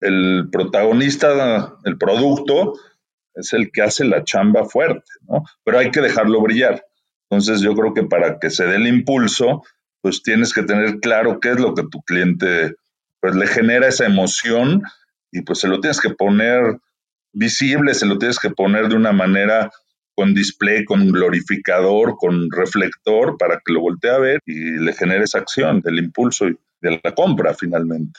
el protagonista, el producto, es el que hace la chamba fuerte, ¿no? Pero hay que dejarlo brillar. Entonces yo creo que para que se dé el impulso, pues tienes que tener claro qué es lo que tu cliente pues le genera esa emoción y pues se lo tienes que poner visible, se lo tienes que poner de una manera con display, con glorificador, con reflector para que lo voltee a ver y le genere esa acción del impulso y de la compra finalmente.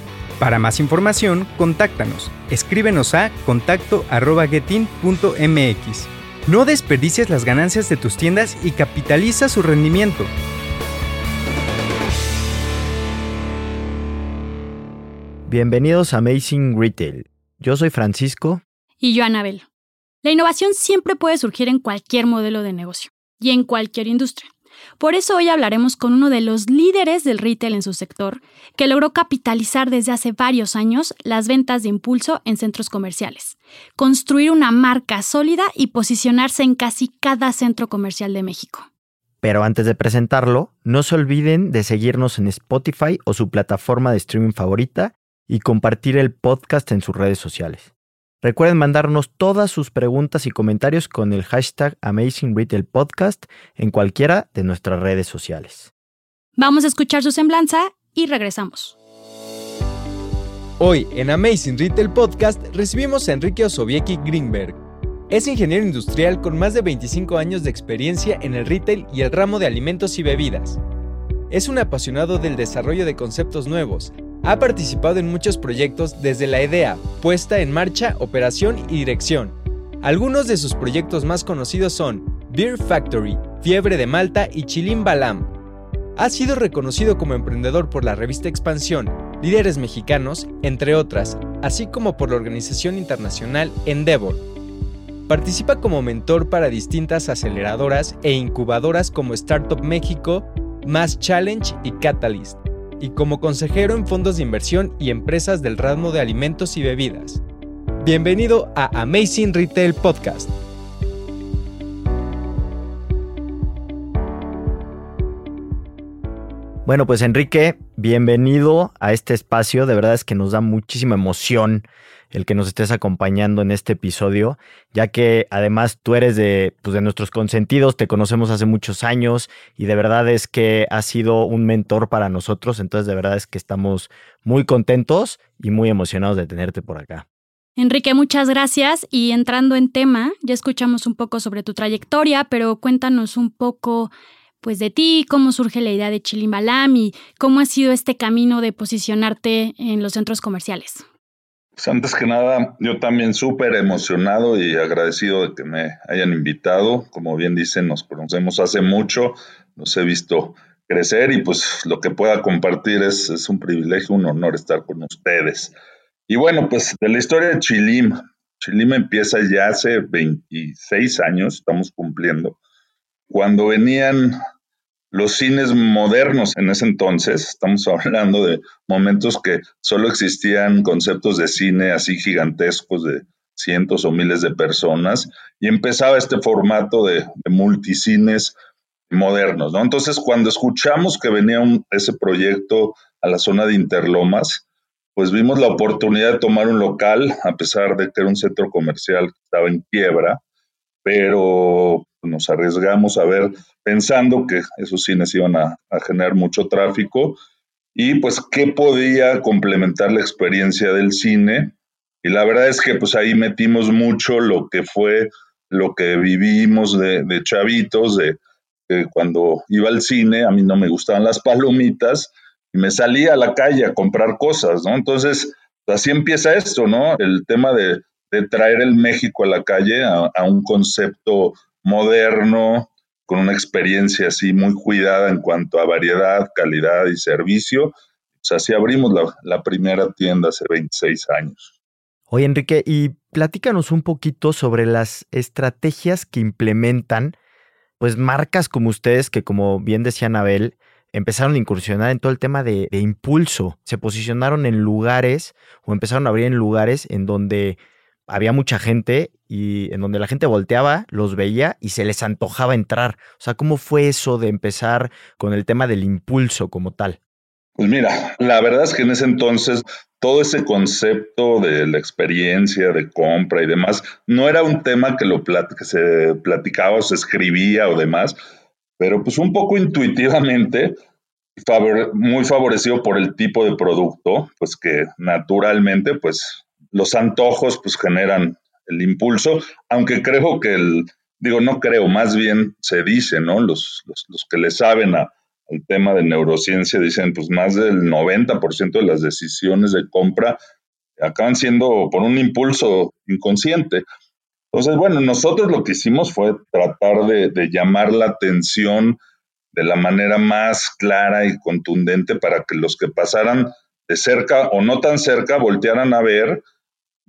Para más información, contáctanos. Escríbenos a contacto.getin.mx. No desperdicies las ganancias de tus tiendas y capitaliza su rendimiento. Bienvenidos a Amazing Retail. Yo soy Francisco. Y yo, Anabel. La innovación siempre puede surgir en cualquier modelo de negocio y en cualquier industria. Por eso hoy hablaremos con uno de los líderes del retail en su sector, que logró capitalizar desde hace varios años las ventas de impulso en centros comerciales, construir una marca sólida y posicionarse en casi cada centro comercial de México. Pero antes de presentarlo, no se olviden de seguirnos en Spotify o su plataforma de streaming favorita y compartir el podcast en sus redes sociales. Recuerden mandarnos todas sus preguntas y comentarios con el hashtag Amazing Retail Podcast en cualquiera de nuestras redes sociales. Vamos a escuchar su semblanza y regresamos. Hoy en Amazing Retail Podcast recibimos a Enrique Osoviecki Greenberg. Es ingeniero industrial con más de 25 años de experiencia en el retail y el ramo de alimentos y bebidas. Es un apasionado del desarrollo de conceptos nuevos ha participado en muchos proyectos desde la idea, puesta en marcha, operación y dirección. Algunos de sus proyectos más conocidos son Beer Factory, Fiebre de Malta y Chilim Balam. Ha sido reconocido como emprendedor por la revista Expansión, Líderes Mexicanos, entre otras, así como por la organización internacional Endeavor. Participa como mentor para distintas aceleradoras e incubadoras como Startup México, Mass Challenge y Catalyst y como consejero en fondos de inversión y empresas del ramo de alimentos y bebidas. Bienvenido a Amazing Retail Podcast. Bueno, pues Enrique, bienvenido a este espacio. De verdad es que nos da muchísima emoción el que nos estés acompañando en este episodio, ya que además tú eres de, pues, de nuestros consentidos, te conocemos hace muchos años y de verdad es que has sido un mentor para nosotros, entonces de verdad es que estamos muy contentos y muy emocionados de tenerte por acá. Enrique, muchas gracias. Y entrando en tema, ya escuchamos un poco sobre tu trayectoria, pero cuéntanos un poco pues de ti, cómo surge la idea de Chilimbalam y cómo ha sido este camino de posicionarte en los centros comerciales. Pues antes que nada, yo también súper emocionado y agradecido de que me hayan invitado. Como bien dicen, nos conocemos hace mucho, nos he visto crecer y pues lo que pueda compartir es, un privilegio, un honor estar con ustedes. Y bueno, pues de la historia de Chilim, Chilim empieza ya hace 26 años, estamos cumpliendo, cuando venían los cines modernos en ese entonces, estamos hablando de momentos que solo existían conceptos de cine así gigantescos de cientos o miles de personas y empezaba este formato de, multicines modernos, ¿no? Entonces, cuando escuchamos que venía ese proyecto a la zona de Interlomas, pues vimos la oportunidad de tomar un local, a pesar de que era un centro comercial que estaba en quiebra, pero nos arriesgamos a ver pensando que esos cines iban a, generar mucho tráfico y pues qué podía complementar la experiencia del cine. Y la verdad es que pues ahí metimos mucho lo que fue lo que vivimos de, chavitos, de, cuando iba al cine, a mí no me gustaban las palomitas y me salía a la calle a comprar cosas, ¿no? Entonces, así empieza esto, ¿no? El tema de, traer el México a la calle a un concepto moderno, con una experiencia así muy cuidada en cuanto a variedad, calidad y servicio. O sea, así abrimos la, primera tienda hace 26 años. Oye, Enrique, y platícanos un poquito sobre las estrategias que implementan, pues marcas como ustedes, que como bien decía Anabel, empezaron a incursionar en todo el tema de, de, impulso. Se posicionaron en lugares o empezaron a abrir en lugares en donde había mucha gente y en donde la gente volteaba, los veía y se les antojaba entrar. O sea, ¿cómo fue eso de empezar con el tema del impulso como tal? Pues mira, la verdad es que en ese entonces todo ese concepto de la experiencia de compra y demás no era un tema que, lo que se platicaba o se escribía o demás, pero pues un poco intuitivamente, muy favorecido por el tipo de producto, pues que naturalmente pues los antojos pues generan el impulso, aunque creo que el, digo, no creo, más bien se dice, ¿no? Los, los, que le saben a, al tema de neurociencia dicen, pues más del 90% de las decisiones de compra acaban siendo por un impulso inconsciente. Entonces, bueno, nosotros lo que hicimos fue tratar de, de llamar la atención de la manera más clara y contundente para que los que pasaran de cerca o no tan cerca voltearan a ver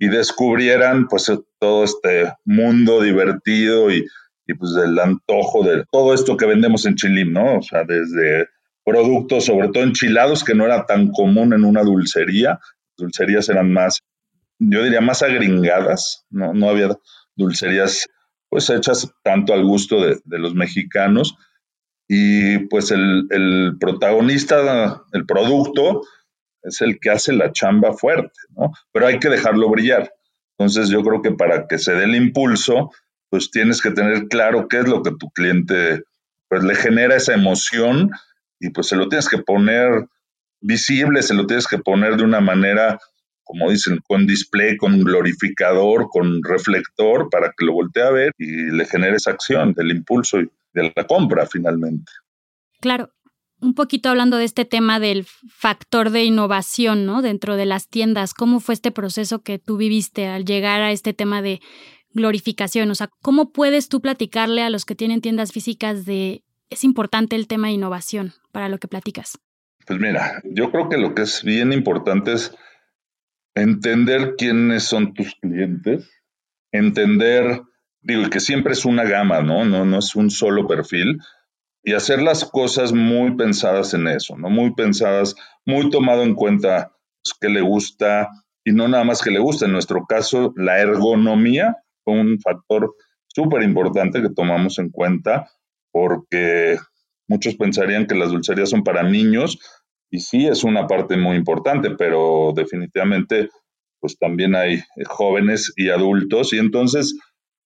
y descubrieran pues todo este mundo divertido y, y pues del antojo de todo esto que vendemos en Chilim, ¿no? O sea, desde productos, sobre todo enchilados, que no era tan común en una dulcería. Dulcerías eran más, yo diría, más agringadas, ¿no? No había dulcerías pues hechas tanto al gusto de, de los mexicanos. Y pues el, el protagonista, el producto, es el que hace la chamba fuerte, ¿no? Pero hay que dejarlo brillar. Entonces yo creo que para que se dé el impulso, pues tienes que tener claro qué es lo que tu cliente pues le genera esa emoción y pues se lo tienes que poner visible, se lo tienes que poner de una manera, como dicen, con display, con glorificador, con reflector, para que lo voltee a ver y le genere esa acción del impulso y de la compra finalmente. Claro, un poquito hablando de este tema del factor de innovación, ¿no? Dentro de las tiendas, ¿cómo fue este proceso que tú viviste al llegar a este tema de glorificación? O sea, ¿cómo puedes tú platicarle a los que tienen tiendas físicas de es importante el tema de innovación para lo que platicas? Pues mira, yo creo que lo que es bien importante es entender quiénes son tus clientes, entender, digo, que siempre es una gama, ¿no? No, no es un solo perfil y hacer las cosas muy pensadas en eso, ¿no? Muy pensadas, muy tomado en cuenta pues, que le gusta y no nada más que le gusta. En nuestro caso, la ergonomía fue un factor súper importante que tomamos en cuenta porque muchos pensarían que las dulcerías son para niños y sí es una parte muy importante, pero definitivamente pues también hay jóvenes y adultos y entonces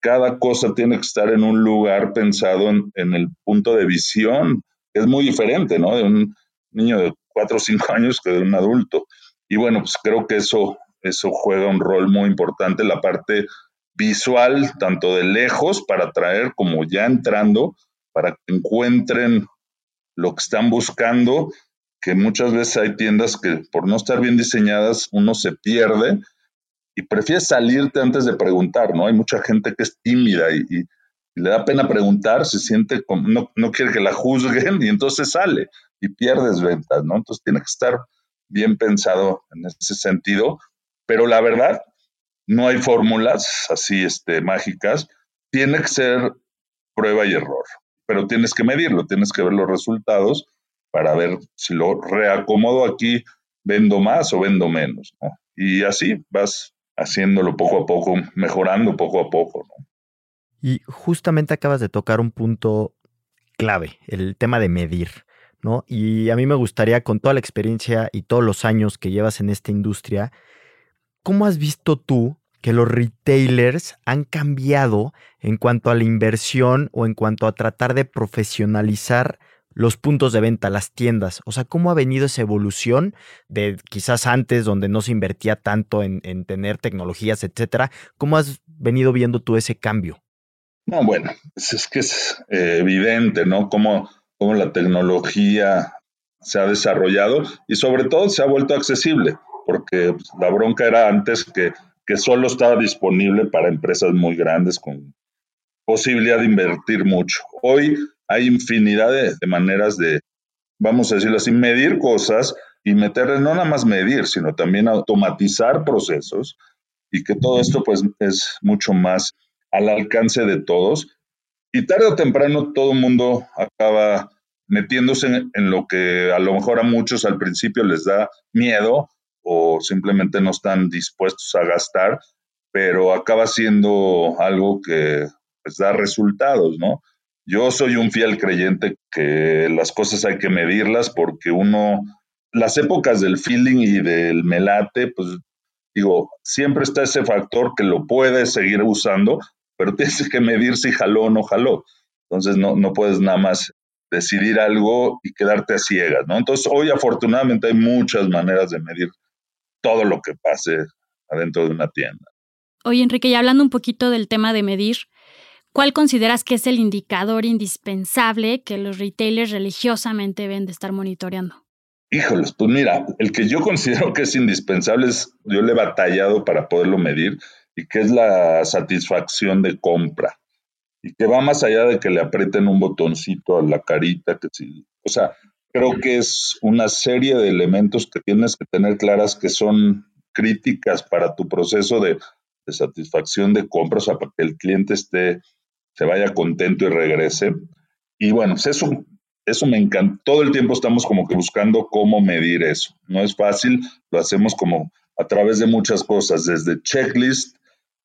cada cosa tiene que estar en un lugar pensado en, el punto de visión, es muy diferente, ¿no? De un niño de cuatro o cinco años que de un adulto. Y bueno, pues creo que eso, eso juega un rol muy importante, la parte visual, tanto de lejos para atraer como ya entrando, para que encuentren lo que están buscando, que muchas veces hay tiendas que por no estar bien diseñadas uno se pierde y prefieres salirte antes de preguntar, ¿no? Hay mucha gente que es tímida y, le da pena preguntar, se siente como, no, no quiere que la juzguen y entonces sale y pierdes ventas, ¿no? Entonces tiene que estar bien pensado en ese sentido, pero la verdad, no hay fórmulas así este, mágicas, tiene que ser prueba y error, pero tienes que medirlo, tienes que ver los resultados para ver si lo reacomodo aquí, vendo más o vendo menos, ¿no? Y así vas haciéndolo poco a poco, mejorando poco a poco. Y justamente acabas de tocar un punto clave, el tema de medir. ¿no? Y a mí me gustaría, con toda la experiencia y todos los años que llevas en esta industria, ¿cómo has visto tú que los retailers han cambiado en cuanto a la inversión o en cuanto a tratar de profesionalizar los puntos de venta, las tiendas? O sea, ¿cómo ha venido esa evolución de quizás antes donde no se invertía tanto en, tener tecnologías, etcétera? ¿Cómo has venido viendo tú ese cambio? No, bueno, pues es que es eh, evidente, ¿no? Cómo, cómo la tecnología se ha desarrollado y sobre todo se ha vuelto accesible, porque pues, la bronca era antes que, que solo estaba disponible para empresas muy grandes con posibilidad de invertir mucho. Hoy hay infinidad de, maneras de, vamos a decirlo así, medir cosas y meterle, no nada más medir, sino también automatizar procesos y que todo esto pues es mucho más al alcance de todos. Y tarde o temprano todo el mundo acaba metiéndose en, lo que a lo mejor a muchos al principio les da miedo o simplemente no están dispuestos a gastar, pero acaba siendo algo que pues, da resultados, ¿no? Yo soy un fiel creyente que las cosas hay que medirlas porque uno, las épocas del feeling y del melate, pues digo, siempre está ese factor que lo puedes seguir usando, pero tienes que medir si jaló o no jaló. Entonces no, no puedes nada más decidir algo y quedarte a ciegas, ¿no? Entonces hoy afortunadamente hay muchas maneras de medir todo lo que pase adentro de una tienda. Oye, Enrique, y hablando un poquito del tema de medir, ¿cuál consideras que es el indicador indispensable que los retailers religiosamente deben de estar monitoreando? Híjoles, pues mira, el que yo considero que es indispensable es, yo le he batallado para poderlo medir, y que es la satisfacción de compra y que va más allá de que le aprieten un botoncito a la carita, que sí, o sea, creo que es una serie de elementos que tienes que tener claras que son críticas para tu proceso de, satisfacción de compra, o sea, para que el cliente esté, se vaya contento y regrese. Y bueno, pues eso, eso me encanta. Todo el tiempo estamos como que buscando cómo medir eso. No es fácil, lo hacemos como a través de muchas cosas, desde checklist,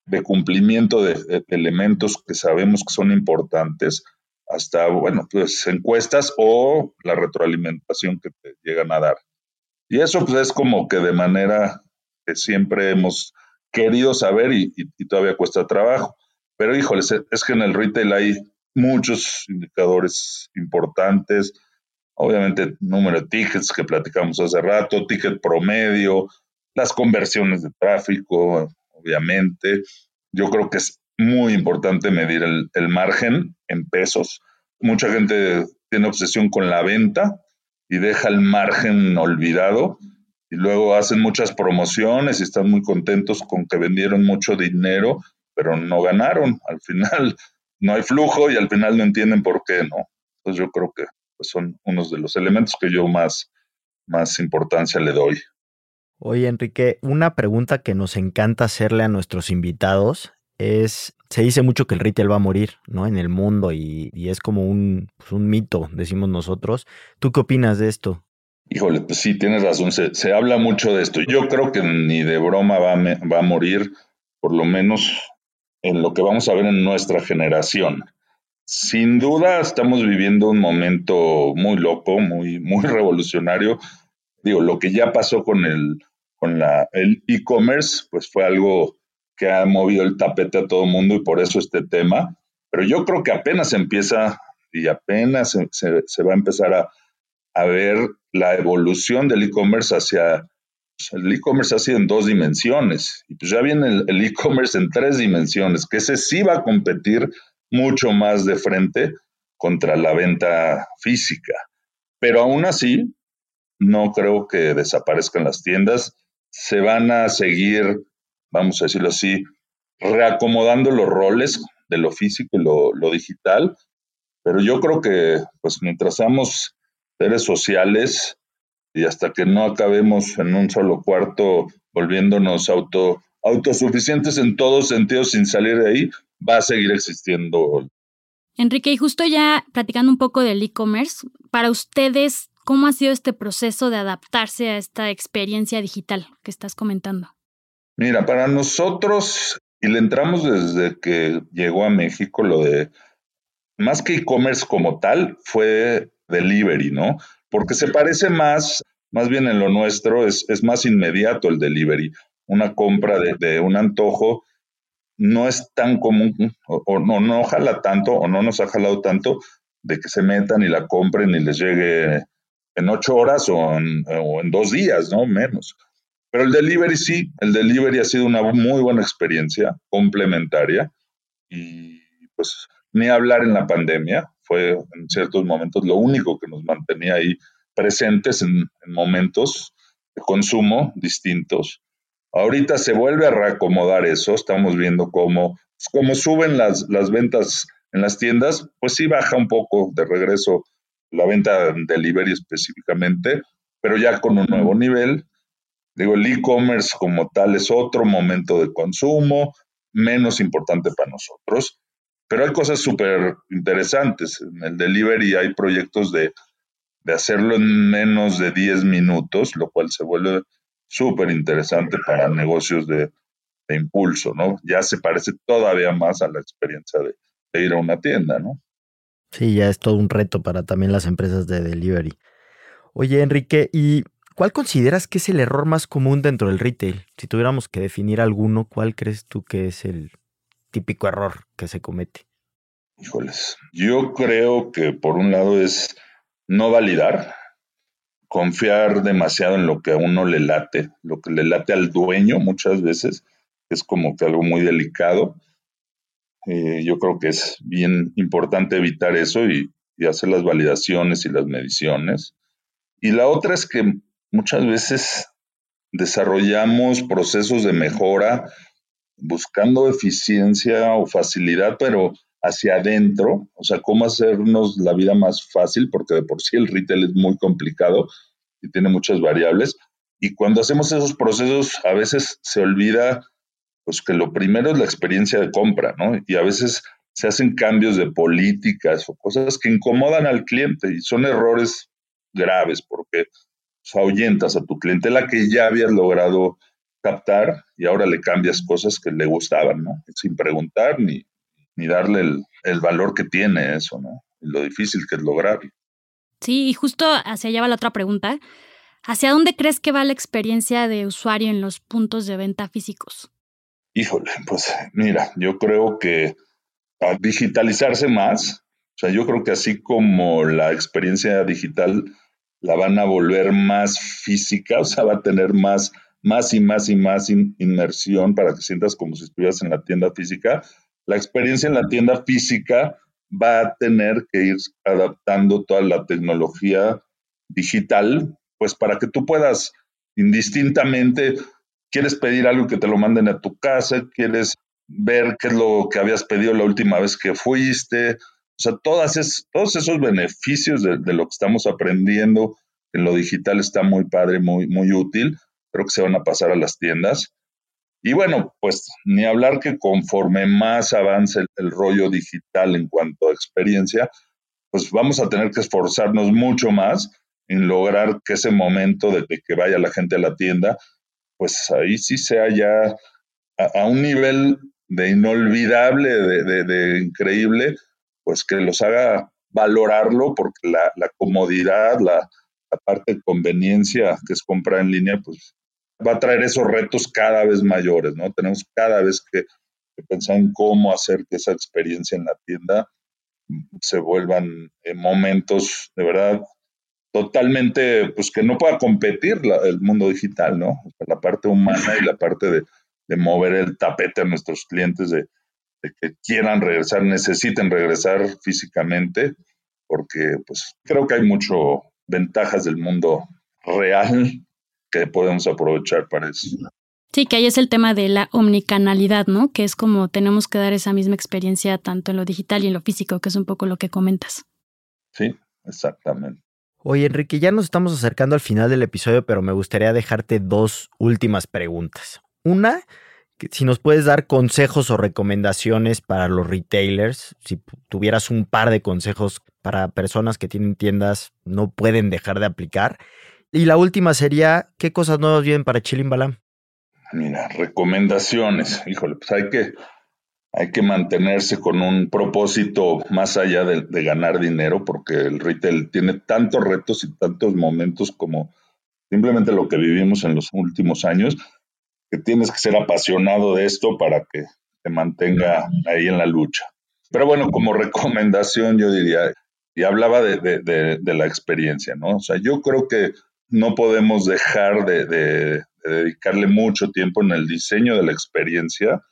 de cumplimiento de, elementos que sabemos que son importantes, hasta, bueno, pues encuestas o la retroalimentación que te llegan a dar. Y eso pues es como que de manera que siempre hemos querido saber y, todavía cuesta trabajo. Pero híjoles, es que en el retail hay muchos indicadores importantes. Obviamente, número de tickets que platicamos hace rato, ticket promedio, las conversiones de tráfico, obviamente. Yo creo que es muy importante medir el, margen en pesos. Mucha gente tiene obsesión con la venta y deja el margen olvidado y luego hacen muchas promociones y están muy contentos con que vendieron mucho dinero, pero no ganaron. Al final no hay flujo y al final no entienden por qué, ¿no? Entonces yo creo que pues, son unos de los elementos que yo más, más importancia le doy. Oye, Enrique, una pregunta que nos encanta hacerle a nuestros invitados es, se dice mucho que el retail va a morir, ¿no? En el mundo y, es como un, pues, un, mito, decimos nosotros. ¿Tú qué opinas de esto? Híjole, pues sí, tienes razón, se, habla mucho de esto. Yo creo que ni de broma va, va a morir, por lo menos en lo que vamos a ver en nuestra generación. Sin duda estamos viviendo un momento muy loco, muy, muy revolucionario. Digo, lo que ya pasó con el con la, e-commerce, pues fue algo que ha movido el tapete a todo el mundo y por eso este tema. Pero yo creo que apenas empieza y apenas se, va a empezar a, a, ver la evolución del e-commerce hacia... El e-commerce ha sido en dos dimensiones y pues ya viene el e-commerce en tres dimensiones, que ese sí va a competir mucho más de frente contra la venta física. Pero aún así, no creo que desaparezcan las tiendas se van a seguir, vamos a decirlo así, reacomodando los roles de lo físico y lo, digital, pero yo creo que pues mientras seamos seres sociales y hasta que no acabemos en un solo cuarto volviéndonos auto, autosuficientes en todos sentidos sin salir de ahí, va a seguir existiendo. Enrique, y justo ya platicando un poco del e-commerce, para ustedes, ¿Cómo ha sido este proceso de adaptarse a esta experiencia digital que estás comentando? Mira, para nosotros, y le entramos desde que llegó a México, lo de, más que e-commerce como tal, fue delivery, ¿no? Porque se parece más, más bien en lo nuestro, es, es más inmediato el delivery. Una compra de, de un antojo no es tan común, o, no, no jala tanto, o no nos ha jalado tanto, de que se metan y la compren y les llegue en ocho horas o en, dos días, ¿no? Menos. Pero el delivery sí, el delivery ha sido una muy buena experiencia complementaria y pues ni hablar en la pandemia, fue en ciertos momentos lo único que nos mantenía ahí presentes en, momentos de consumo distintos. Ahorita se vuelve a reacomodar eso, estamos viendo cómo, pues, cómo suben las, las ventas en las tiendas, pues sí baja un poco de regreso la venta delivery específicamente, pero ya con un nuevo nivel. Digo, el e-commerce como tal es otro momento de consumo, menos importante para nosotros, pero hay cosas súper interesantes. En el delivery hay proyectos de, hacerlo en menos de 10 minutos, lo cual se vuelve súper interesante para negocios de, impulso, ¿no? Ya se parece todavía más a la experiencia de, de ir a una tienda, ¿no? Sí, ya es todo un reto para también las empresas de delivery. Oye, Enrique, ¿y cuál consideras que es el error más común dentro del retail? Si tuviéramos que definir alguno, ¿cuál crees tú que es el típico error que se comete? Híjoles, yo creo que por un lado es no validar, confiar demasiado en lo que a uno le late, lo que le late al dueño muchas veces, es como que algo muy delicado. Eh, yo creo que es bien importante evitar eso y, hacer las validaciones y las mediciones. Y la otra es que muchas veces desarrollamos procesos de mejora buscando eficiencia o facilidad, pero hacia adentro, o sea, cómo hacernos la vida más fácil, porque de por sí el retail es muy complicado y tiene muchas variables. Y cuando hacemos esos procesos, a veces se olvida pues que lo primero es la experiencia de compra, ¿no? Y a veces se hacen cambios de políticas o cosas que incomodan al cliente y son errores graves porque pues, ahuyentas a tu clientela que ya habías logrado captar y ahora le cambias cosas que le gustaban, ¿no? Sin preguntar ni, ni darle el, el valor que tiene eso, ¿no? Y lo difícil que es lograrlo. Sí, y justo hacia allá va la otra pregunta. ¿Hacia dónde crees que va la experiencia de usuario en los puntos de venta físicos? Híjole, pues mira, yo creo que a digitalizarse más, o sea, yo creo que así como la experiencia digital la van a volver más física, o sea, va a tener más, más y más y más inmersión para que sientas como si estuvieras en la tienda física. La experiencia en la tienda física va a tener que ir adaptando toda la tecnología digital, pues para que tú puedas indistintamente quieres pedir algo que te lo manden a tu casa, quieres ver qué es lo que habías pedido la última vez que fuiste. O sea, todos esos beneficios de, lo que estamos aprendiendo en lo digital está muy padre, muy, muy útil. Creo que se van a pasar a las tiendas. Y bueno, pues ni hablar que conforme más avance el, rollo digital en cuanto a experiencia, pues vamos a tener que esforzarnos mucho más en lograr que ese momento de que vaya la gente a la tienda pues ahí sí sea ya a, un nivel de inolvidable, de, increíble, pues que los haga valorarlo porque la, comodidad, la, parte de conveniencia que es comprar en línea, pues va a traer esos retos cada vez mayores, ¿no? Tenemos cada vez que, pensar en cómo hacer que esa experiencia en la tienda se vuelvan momentos de verdad totalmente, pues que no pueda competir el mundo digital, ¿no? La parte humana y la parte de, mover el tapete a nuestros clientes, de, que quieran regresar, necesiten regresar físicamente, porque pues creo que hay mucho ventajas del mundo real que podemos aprovechar para eso. Sí, que ahí es el tema de la omnicanalidad, ¿no? Que es como tenemos que dar esa misma experiencia tanto en lo digital y en lo físico, que es un poco lo que comentas. Sí, exactamente. Oye, Enrique, ya nos estamos acercando al final del episodio, pero me gustaría dejarte dos últimas preguntas. Una, si nos puedes dar consejos o recomendaciones para los retailers, si tuvieras un par de consejos para personas que tienen tiendas, no pueden dejar de aplicar. Y la última sería, ¿qué cosas nuevas vienen para Chilimbalam? Mira, recomendaciones. Híjole, pues hay que hay que mantenerse con un propósito más allá de, ganar dinero, porque el retail tiene tantos retos y tantos momentos como simplemente lo que vivimos en los últimos años, que tienes que ser apasionado de esto para que te mantenga ahí en la lucha. Pero bueno, como recomendación yo diría, y hablaba de, la experiencia, ¿no? O sea, yo creo que no podemos dejar de dedicarle mucho tiempo en el diseño de la experiencia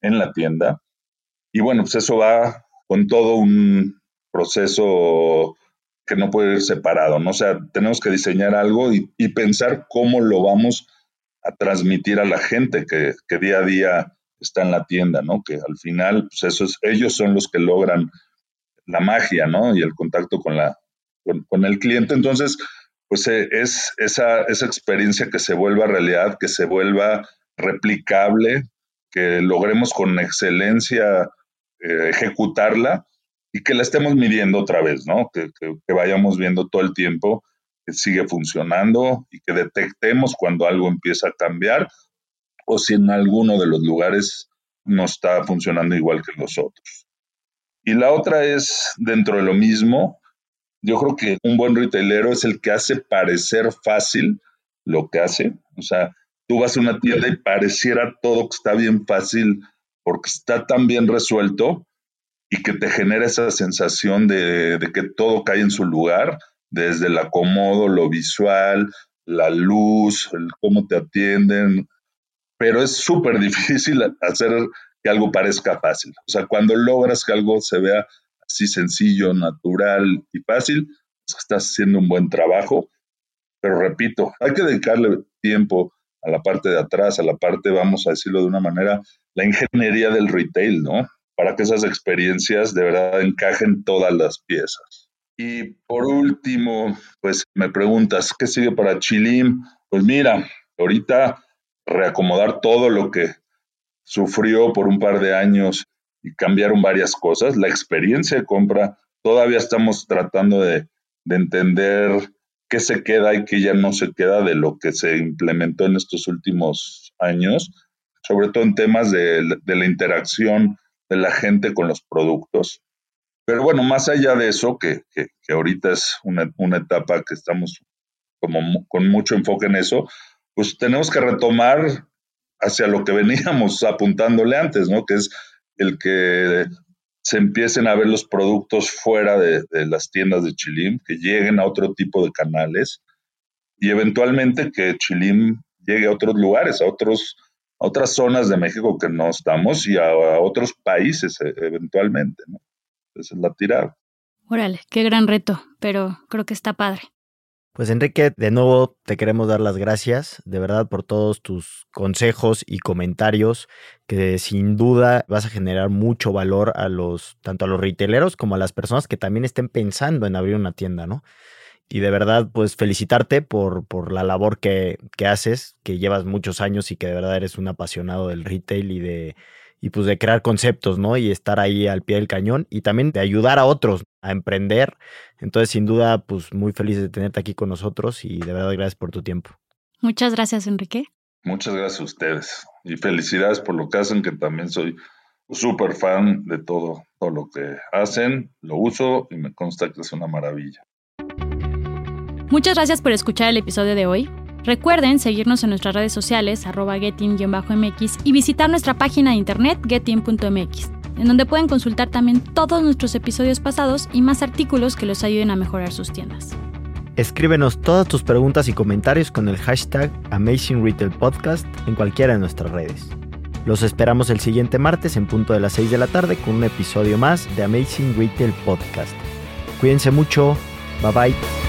en la tienda, y bueno, pues eso va con todo un proceso que no puede ir separado, ¿no? O sea, tenemos que diseñar algo y, pensar cómo lo vamos a transmitir a la gente que, día a día está en la tienda, ¿no? Que al final, pues eso es, ellos son los que logran la magia, ¿no? Y el contacto con, la, con, el cliente. Entonces, pues eh, es esa, esa experiencia que se vuelva realidad, que se vuelva replicable, que logremos con excelencia eh, ejecutarla y que la estemos midiendo otra vez, ¿no? Que, vayamos viendo todo el tiempo que sigue funcionando y que detectemos cuando algo empieza a cambiar o si en alguno de los lugares no está funcionando igual que los otros. Y la otra es, dentro de lo mismo, yo creo que un buen retailero es el que hace parecer fácil lo que hace. O sea, tú vas a una tienda y pareciera todo que está bien fácil porque está tan bien resuelto y que te genera esa sensación de, que todo cae en su lugar, desde el acomodo, lo visual, la luz, cómo te atienden, pero es súper difícil hacer que algo parezca fácil. O sea, cuando logras que algo se vea así sencillo, natural y fácil, es que estás haciendo un buen trabajo. Pero repito, hay que dedicarle tiempo a la parte de atrás, a la parte, vamos a decirlo de una manera, la ingeniería del retail, ¿no? Para que esas experiencias de verdad encajen todas las piezas. Y por último, pues me preguntas, ¿qué sigue para Chilim? Pues mira, ahorita reacomodar todo lo que sufrió por un par de años y cambiaron varias cosas. La experiencia de compra, todavía estamos tratando de, entender qué se queda y qué ya no se queda de lo que se implementó en estos últimos años, sobre todo en temas de, la interacción de la gente con los productos. Pero bueno, más allá de eso, que, que, ahorita es una, una, etapa que estamos como con mucho enfoque en eso, pues tenemos que retomar hacia lo que veníamos apuntándole antes, ¿no? Que es el que se empiecen a ver los productos fuera de, las tiendas de Chilim, que lleguen a otro tipo de canales y eventualmente que Chilim llegue a otros lugares, a otros a otras zonas de México que no estamos y a, a otros países e, eventualmente, ¿no? Esa es la tirada. Órale, qué gran reto, pero creo que está padre. Pues Enrique, de nuevo te queremos dar las gracias, de verdad, por todos tus consejos y comentarios, que sin duda vas a generar mucho valor a los, tanto a los retaileros como a las personas que también estén pensando en abrir una tienda, ¿no? Y de verdad, pues felicitarte por, por la labor que, que haces, que llevas muchos años y que de verdad eres un apasionado del retail y de, y pues de crear conceptos, ¿no? Y estar ahí al pie del cañón y también de ayudar a otros a emprender. Entonces, sin duda, pues muy feliz de tenerte aquí con nosotros y de verdad gracias por tu tiempo. Muchas gracias, Enrique. Muchas gracias a ustedes y felicidades por lo que hacen, que también soy súper fan de todo, todo lo que hacen, lo uso y me consta que es una maravilla. Muchas gracias por escuchar el episodio de hoy. Recuerden seguirnos en nuestras redes sociales, arroba getin-mx y visitar nuestra página de internet getin.mx, en donde pueden consultar también todos nuestros episodios pasados y más artículos que los ayuden a mejorar sus tiendas. Escríbenos todas tus preguntas y comentarios con el hashtag Amazing Retail Podcast en cualquiera de nuestras redes. Los esperamos el siguiente martes en punto de las 6 de la tarde con un episodio más de Amazing Retail Podcast. Cuídense mucho, bye bye.